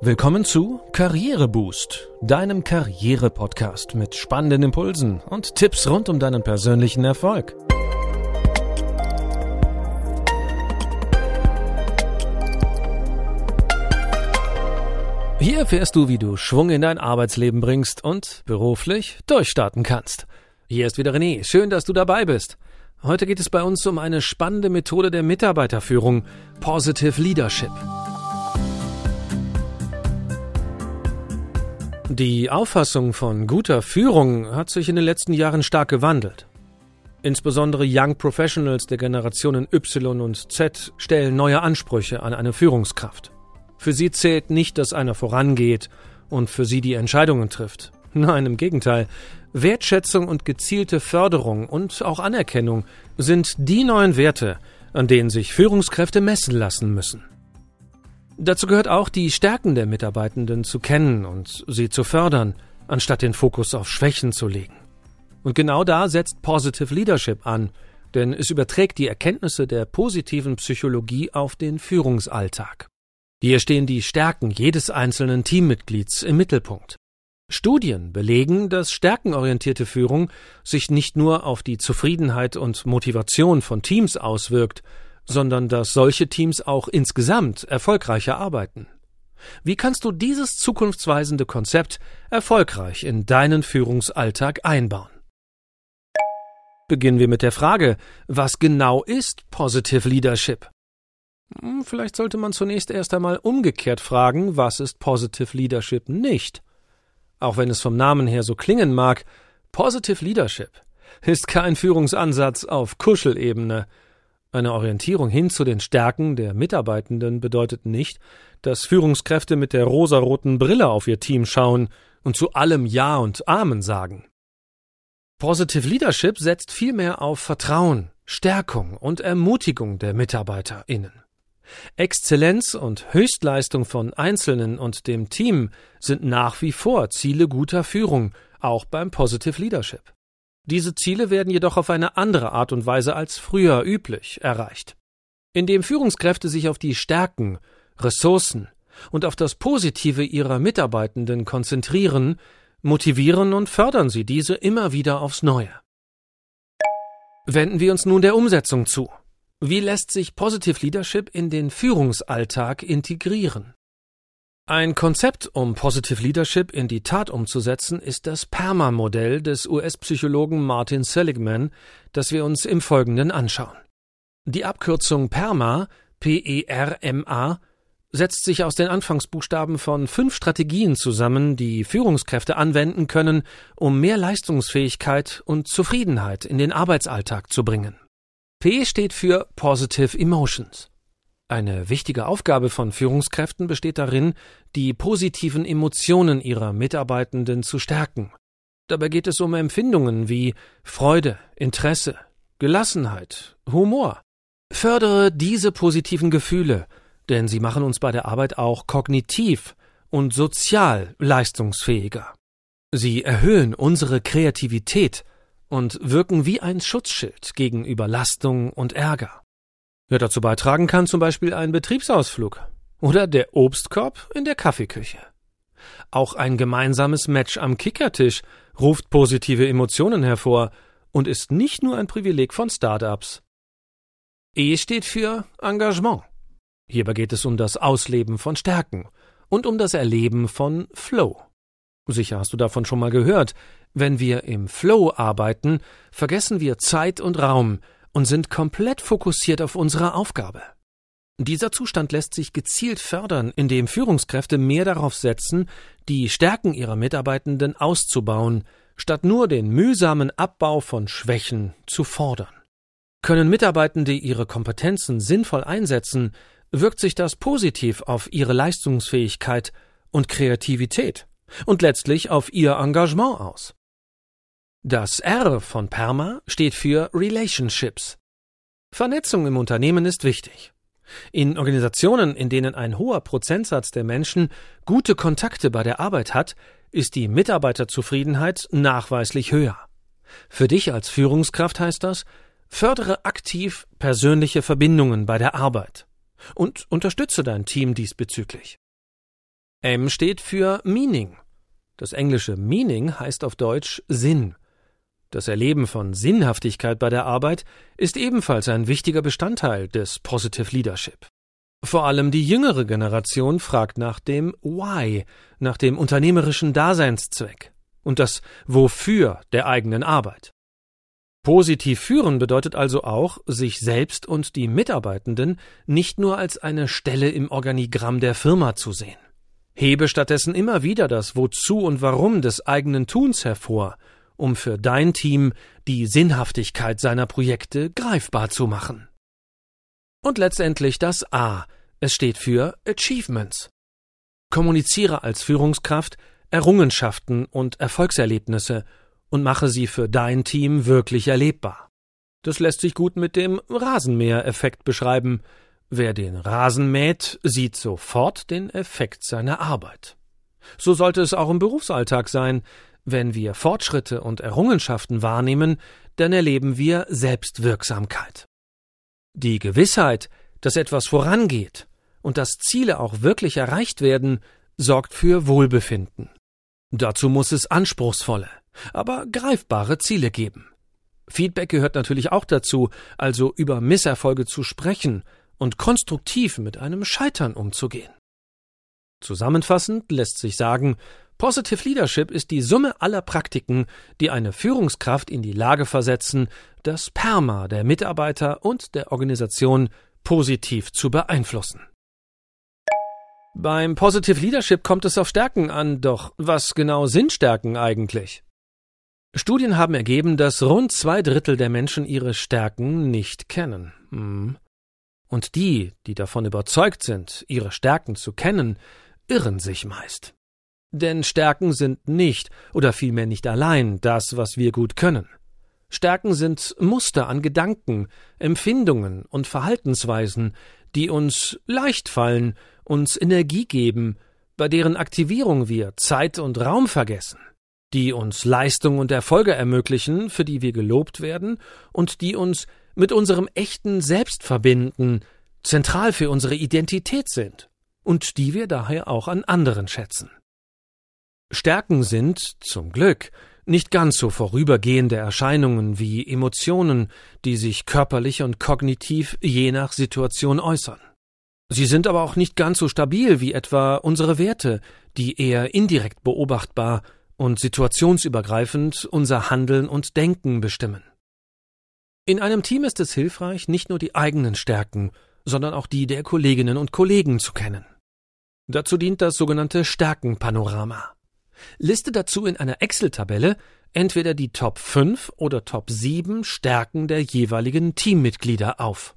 Willkommen zu Karriereboost, deinem Karriere-Podcast mit spannenden Impulsen und Tipps rund um deinen persönlichen Erfolg. Hier erfährst du, wie du Schwung in dein Arbeitsleben bringst und beruflich durchstarten kannst. Hier ist wieder René. Schön, dass du dabei bist. Heute geht es bei uns um eine spannende Methode der Mitarbeiterführung, Positive Leadership. Die Auffassung von guter Führung hat sich in den letzten Jahren stark gewandelt. Insbesondere Young Professionals der Generationen Y und Z stellen neue Ansprüche an eine Führungskraft. Für sie zählt nicht, dass einer vorangeht und für sie die Entscheidungen trifft. Nein, im Gegenteil. Wertschätzung und gezielte Förderung und auch Anerkennung sind die neuen Werte, an denen sich Führungskräfte messen lassen müssen. Dazu gehört auch, die Stärken der Mitarbeitenden zu kennen und sie zu fördern, anstatt den Fokus auf Schwächen zu legen. Und genau da setzt Positive Leadership an, denn es überträgt die Erkenntnisse der positiven Psychologie auf den Führungsalltag. Hier stehen die Stärken jedes einzelnen Teammitglieds im Mittelpunkt. Studien belegen, dass stärkenorientierte Führung sich nicht nur auf die Zufriedenheit und Motivation von Teams auswirkt, sondern dass solche Teams auch insgesamt erfolgreicher arbeiten. Wie kannst du dieses zukunftsweisende Konzept erfolgreich in deinen Führungsalltag einbauen? Beginnen wir mit der Frage, was genau ist Positive Leadership? Hm, vielleicht sollte man zunächst erst einmal umgekehrt fragen, was ist Positive Leadership nicht? Auch wenn es vom Namen her so klingen mag, Positive Leadership ist kein Führungsansatz auf Kuschelebene, eine Orientierung hin zu den Stärken der Mitarbeitenden bedeutet nicht, dass Führungskräfte mit der rosaroten Brille auf ihr Team schauen und zu allem Ja und Amen sagen. Positive Leadership setzt vielmehr auf Vertrauen, Stärkung und Ermutigung der MitarbeiterInnen. Exzellenz und Höchstleistung von Einzelnen und dem Team sind nach wie vor Ziele guter Führung, auch beim Positive Leadership. Diese Ziele werden jedoch auf eine andere Art und Weise als früher üblich erreicht. Indem Führungskräfte sich auf die Stärken, Ressourcen und auf das Positive ihrer Mitarbeitenden konzentrieren, motivieren und fördern sie diese immer wieder aufs Neue. Wenden wir uns nun der Umsetzung zu. Wie lässt sich Positive Leadership in den Führungsalltag integrieren? Ein Konzept, um Positive Leadership in die Tat umzusetzen, ist das PERMA-Modell des US-Psychologen Martin Seligman, das wir uns im Folgenden anschauen. Die Abkürzung PERMA, P-E-R-M-A, setzt sich aus den Anfangsbuchstaben von fünf Strategien zusammen, die Führungskräfte anwenden können, um mehr Leistungsfähigkeit und Zufriedenheit in den Arbeitsalltag zu bringen. P steht für Positive Emotions. Eine wichtige Aufgabe von Führungskräften besteht darin, die positiven Emotionen ihrer Mitarbeitenden zu stärken. Dabei geht es um Empfindungen wie Freude, Interesse, Gelassenheit, Humor. Fördere diese positiven Gefühle, denn sie machen uns bei der Arbeit auch kognitiv und sozial leistungsfähiger. Sie erhöhen unsere Kreativität und wirken wie ein Schutzschild gegen Überlastung und Ärger. Ja, dazu beitragen kann zum Beispiel ein Betriebsausflug oder der Obstkorb in der Kaffeeküche. Auch ein gemeinsames Match am Kickertisch ruft positive Emotionen hervor und ist nicht nur ein Privileg von Startups. E steht für Engagement. Hierbei geht es um das Ausleben von Stärken und um das Erleben von Flow. Sicher hast du davon schon mal gehört. Wenn wir im Flow arbeiten, vergessen wir Zeit und Raum, und sind komplett fokussiert auf unsere Aufgabe. Dieser Zustand lässt sich gezielt fördern, indem Führungskräfte mehr darauf setzen, die Stärken ihrer Mitarbeitenden auszubauen, statt nur den mühsamen Abbau von Schwächen zu fordern. Können Mitarbeitende ihre Kompetenzen sinnvoll einsetzen, wirkt sich das positiv auf ihre Leistungsfähigkeit und Kreativität und letztlich auf ihr Engagement aus. Das R von PERMA steht für Relationships. Vernetzung im Unternehmen ist wichtig. In Organisationen, in denen ein hoher Prozentsatz der Menschen gute Kontakte bei der Arbeit hat, ist die Mitarbeiterzufriedenheit nachweislich höher. Für dich als Führungskraft heißt das, fördere aktiv persönliche Verbindungen bei der Arbeit und unterstütze dein Team diesbezüglich. M steht für Meaning. Das englische Meaning heißt auf Deutsch Sinn. Das Erleben von Sinnhaftigkeit bei der Arbeit ist ebenfalls ein wichtiger Bestandteil des Positive Leadership. Vor allem die jüngere Generation fragt nach dem Why, nach dem unternehmerischen Daseinszweck und das Wofür der eigenen Arbeit. Positiv führen bedeutet also auch, sich selbst und die Mitarbeitenden nicht nur als eine Stelle im Organigramm der Firma zu sehen. Hebe stattdessen immer wieder das Wozu und Warum des eigenen Tuns hervor, um für dein Team die Sinnhaftigkeit seiner Projekte greifbar zu machen. Und letztendlich das A. Es steht für Achievements. Kommuniziere als Führungskraft Errungenschaften und Erfolgserlebnisse und mache sie für dein Team wirklich erlebbar. Das lässt sich gut mit dem Rasenmäher-Effekt beschreiben. Wer den Rasen mäht, sieht sofort den Effekt seiner Arbeit. So sollte es auch im Berufsalltag sein. Wenn wir Fortschritte und Errungenschaften wahrnehmen, dann erleben wir Selbstwirksamkeit. Die Gewissheit, dass etwas vorangeht und dass Ziele auch wirklich erreicht werden, sorgt für Wohlbefinden. Dazu muss es anspruchsvolle, aber greifbare Ziele geben. Feedback gehört natürlich auch dazu, also über Misserfolge zu sprechen und konstruktiv mit einem Scheitern umzugehen. Zusammenfassend lässt sich sagen, Positive Leadership ist die Summe aller Praktiken, die eine Führungskraft in die Lage versetzen, das Perma der Mitarbeiter und der Organisation positiv zu beeinflussen. Beim Positive Leadership kommt es auf Stärken an, doch was genau sind Stärken eigentlich? Studien haben ergeben, dass rund zwei Drittel der Menschen ihre Stärken nicht kennen. Hm. Und die, die davon überzeugt sind, ihre Stärken zu kennen, irren sich meist. Denn Stärken sind nicht oder vielmehr nicht allein das, was wir gut können. Stärken sind Muster an Gedanken, Empfindungen und Verhaltensweisen, die uns leicht fallen uns Energie geben, bei deren Aktivierung wir Zeit und Raum vergessen, die uns Leistung und Erfolge ermöglichen, für die wir gelobt werden und die uns mit unserem echten Selbst verbinden, zentral für unsere Identität sind und die wir daher auch an anderen schätzen. Stärken sind, zum Glück, nicht ganz so vorübergehende Erscheinungen wie Emotionen, die sich körperlich und kognitiv je nach Situation äußern. Sie sind aber auch nicht ganz so stabil wie etwa unsere Werte, die eher indirekt beobachtbar und situationsübergreifend unser Handeln und Denken bestimmen. In einem Team ist es hilfreich, nicht nur die eigenen Stärken, sondern auch die der Kolleginnen und Kollegen zu kennen. Dazu dient das sogenannte Stärkenpanorama. Liste dazu in einer Excel-Tabelle entweder die Top 5 oder Top 7 Stärken der jeweiligen Teammitglieder auf.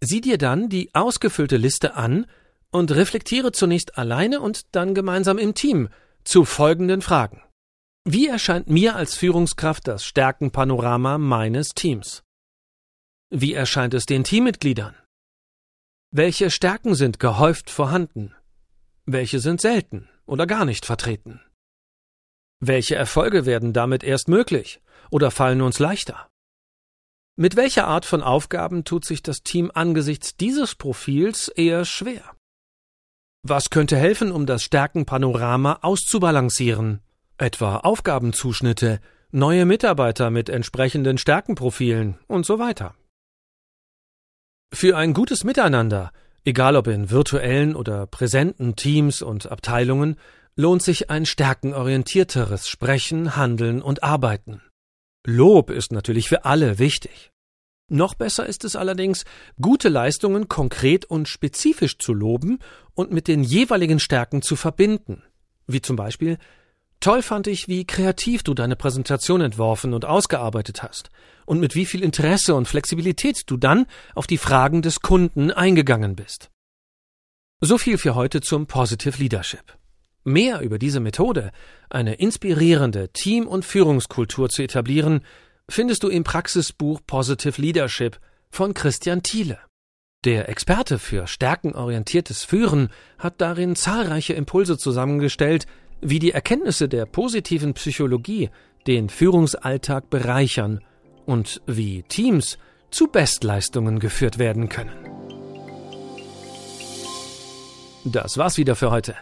Sieh dir dann die ausgefüllte Liste an und reflektiere zunächst alleine und dann gemeinsam im Team zu folgenden Fragen. Wie erscheint mir als Führungskraft das Stärkenpanorama meines Teams? Wie erscheint es den Teammitgliedern? Welche Stärken sind gehäuft vorhanden? Welche sind selten oder gar nicht vertreten? Welche Erfolge werden damit erst möglich oder fallen uns leichter? Mit welcher Art von Aufgaben tut sich das Team angesichts dieses Profils eher schwer? Was könnte helfen, um das Stärkenpanorama auszubalancieren? Etwa Aufgabenzuschnitte, neue Mitarbeiter mit entsprechenden Stärkenprofilen und so weiter. Für ein gutes Miteinander, egal ob in virtuellen oder präsenten Teams und Abteilungen, lohnt sich ein stärkenorientierteres Sprechen, Handeln und Arbeiten. Lob ist natürlich für alle wichtig. Noch besser ist es allerdings, gute Leistungen konkret und spezifisch zu loben und mit den jeweiligen Stärken zu verbinden. Wie zum Beispiel Toll fand ich, wie kreativ du deine Präsentation entworfen und ausgearbeitet hast und mit wie viel Interesse und Flexibilität du dann auf die Fragen des Kunden eingegangen bist. So viel für heute zum Positive Leadership. Mehr über diese Methode, eine inspirierende Team- und Führungskultur zu etablieren, findest du im Praxisbuch Positive Leadership von Christian Thiele. Der Experte für stärkenorientiertes Führen hat darin zahlreiche Impulse zusammengestellt, wie die Erkenntnisse der positiven Psychologie den Führungsalltag bereichern und wie Teams zu Bestleistungen geführt werden können. Das war's wieder für heute.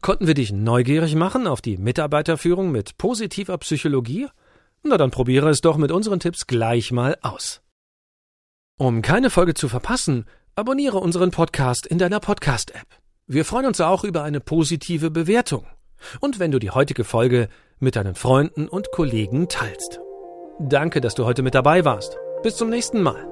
Konnten wir dich neugierig machen auf die Mitarbeiterführung mit positiver Psychologie? Na dann probiere es doch mit unseren Tipps gleich mal aus. Um keine Folge zu verpassen, abonniere unseren Podcast in deiner Podcast-App. Wir freuen uns auch über eine positive Bewertung. Und wenn du die heutige Folge mit deinen Freunden und Kollegen teilst. Danke, dass du heute mit dabei warst. Bis zum nächsten Mal.